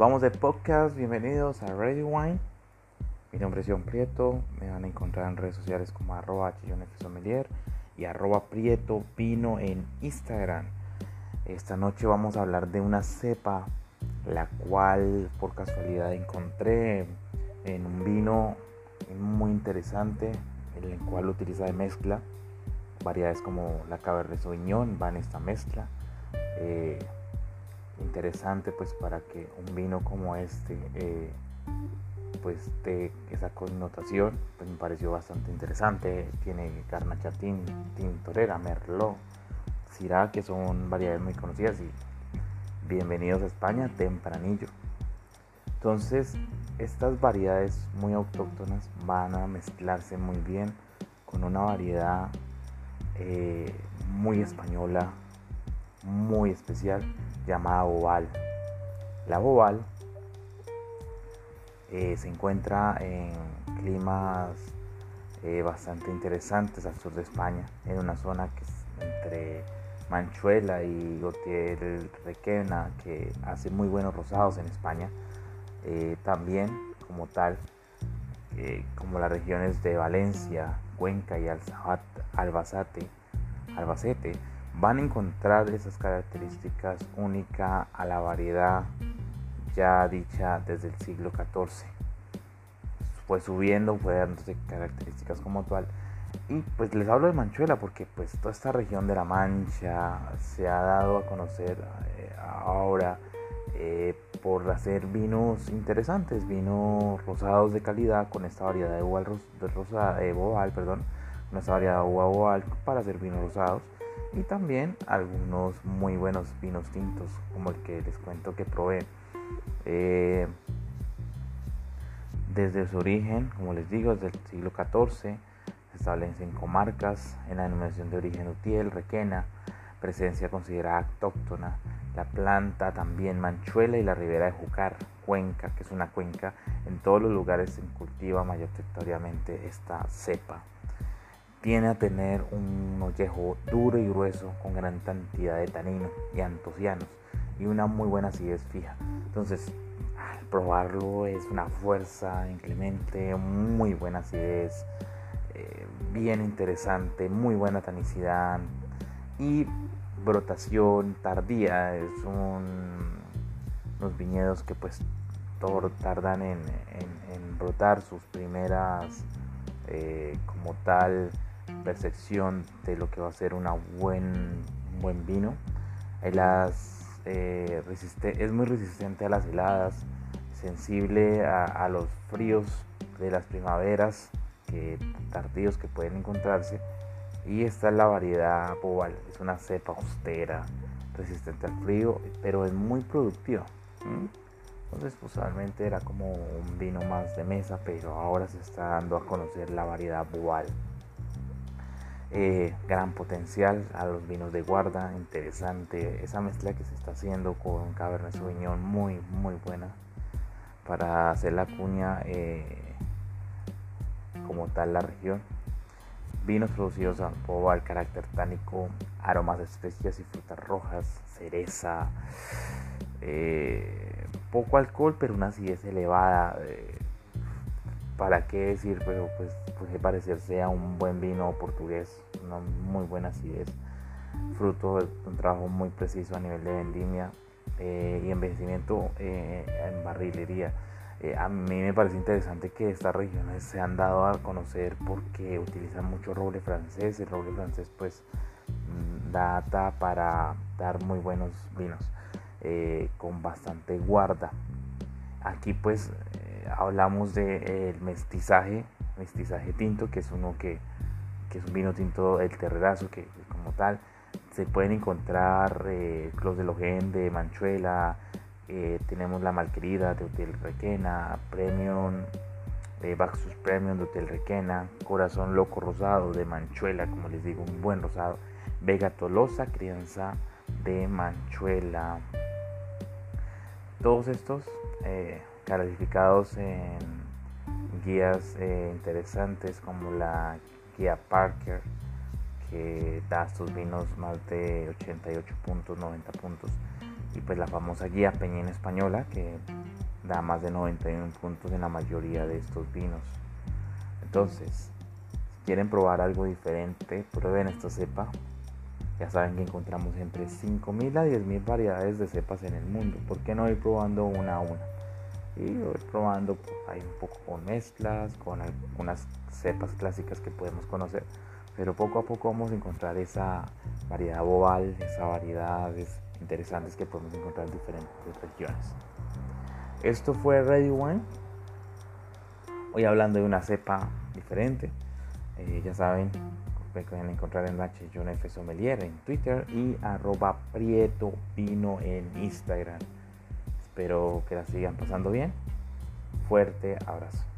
vamos de podcast, bienvenidos a Ready Wine. Mi nombre es John Prieto, me van a encontrar en redes sociales como arroba sommelier y arroba prieto vino en Instagram. Esta noche vamos a hablar de una cepa, la cual por casualidad encontré en un vino muy interesante, en el cual utiliza de mezcla variedades como la Cabernet Sauvignon va en esta mezcla. Eh, interesante pues para que un vino como este eh, pues de esa connotación pues me pareció bastante interesante. Tiene Garnacha Tintorera, Merlot Syrah que son variedades muy conocidas y bienvenidos a España tempranillo. Entonces estas variedades muy autóctonas van a mezclarse muy bien con una variedad eh, muy española muy especial llamada Boval. La Boval eh, se encuentra en climas eh, bastante interesantes al sur de España, en una zona que es entre Manchuela y Gautier Requena, que hace muy buenos rosados en España. Eh, también, como tal, como las regiones de Valencia, Cuenca y Albacete, Albacete van a encontrar esas características únicas a la variedad ya dicha desde el siglo XIV. Fue subiendo, fue dándose características como tal. Y pues les hablo de Manchuela porque pues toda esta región de la Mancha se ha dado a conocer eh, ahora eh, por hacer vinos interesantes, vinos rosados de calidad con esta variedad de uva de rosa, boal, perdón, esta variedad de uva boal para hacer vinos rosados y también algunos muy buenos vinos tintos como el que les cuento que probé eh, desde su origen como les digo desde el siglo XIV se establecen en comarcas en la denominación de origen Utiel, Requena presencia considerada autóctona la planta también Manchuela y la ribera de Jucar Cuenca que es una cuenca en todos los lugares se cultiva mayoritariamente esta cepa tiene a tener un ollejo duro y grueso con gran cantidad de taninos y antocianos y una muy buena acidez fija. Entonces, al probarlo es una fuerza inclemente, muy buena acidez, eh, bien interesante, muy buena tanicidad y brotación tardía. Es un, unos viñedos que pues tardan en, brotar sus primeras eh, como tal percepción de lo que va a ser una buen, un buen vino. Eh, es muy resistente a las heladas, sensible a, los fríos de las primaveras que, tardíos que pueden encontrarse. Y esta es la variedad Boval, es una cepa austera, resistente al frío, pero es muy productiva. Entonces, usualmente era como un vino más de mesa, pero ahora se está dando a conocer la variedad Boval. Eh, gran potencial a los vinos de guarda, interesante esa mezcla que se está haciendo con Cabernet Sauvignon, muy muy buena para hacer la cuña eh, como tal la región. Vinos producidos a al carácter tánico, aromas de especias y frutas rojas, cereza, eh, poco alcohol pero una acidez elevada para qué decir, pero pues puede parecerse a un buen vino portugués, una muy buena acidez, fruto de un trabajo muy preciso a nivel de vendimia eh, y envejecimiento eh, en barrilería. Eh, a mí me parece interesante que estas regiones se han dado a conocer porque utilizan mucho roble francés. El roble francés pues mm, data para dar muy buenos vinos con bastante guarda. Aquí pues hablamos del de, mestizaje, mestizaje tinto, que es uno que, que es un vino tinto el terrerazo, que como tal se pueden encontrar eh, los de Logen de Manchuela, eh, tenemos la Malquerida de Hotel Requena, Premium, eh, Baxus Premium de Hotel Requena, Corazón Loco Rosado de Manchuela, como les digo, un buen rosado, Vega Tolosa, Crianza de Manchuela. Todos estos calificados en guías eh, interesantes como la guía Parker que da sus vinos más de 88 puntos, 90 puntos y pues la famosa guía Peñín Española que da más de 91 puntos en la mayoría de estos vinos. Entonces, si quieren probar algo diferente, prueben esta cepa. Ya saben que encontramos entre 5.000 a 10.000 variedades de cepas en el mundo. ¿Por qué no ir probando una a una? Y ir probando ahí un poco con mezclas, con algunas cepas clásicas que podemos conocer. Pero poco a poco vamos a encontrar esa variedad oval, esas variedades interesantes que podemos encontrar en diferentes regiones. Esto fue Ready One. Hoy hablando de una cepa diferente. Eh, ya saben, me pueden encontrar en H. John F. Sommelier en Twitter y arroba Prieto Vino en Instagram. Espero que la sigan pasando bien. Fuerte abrazo.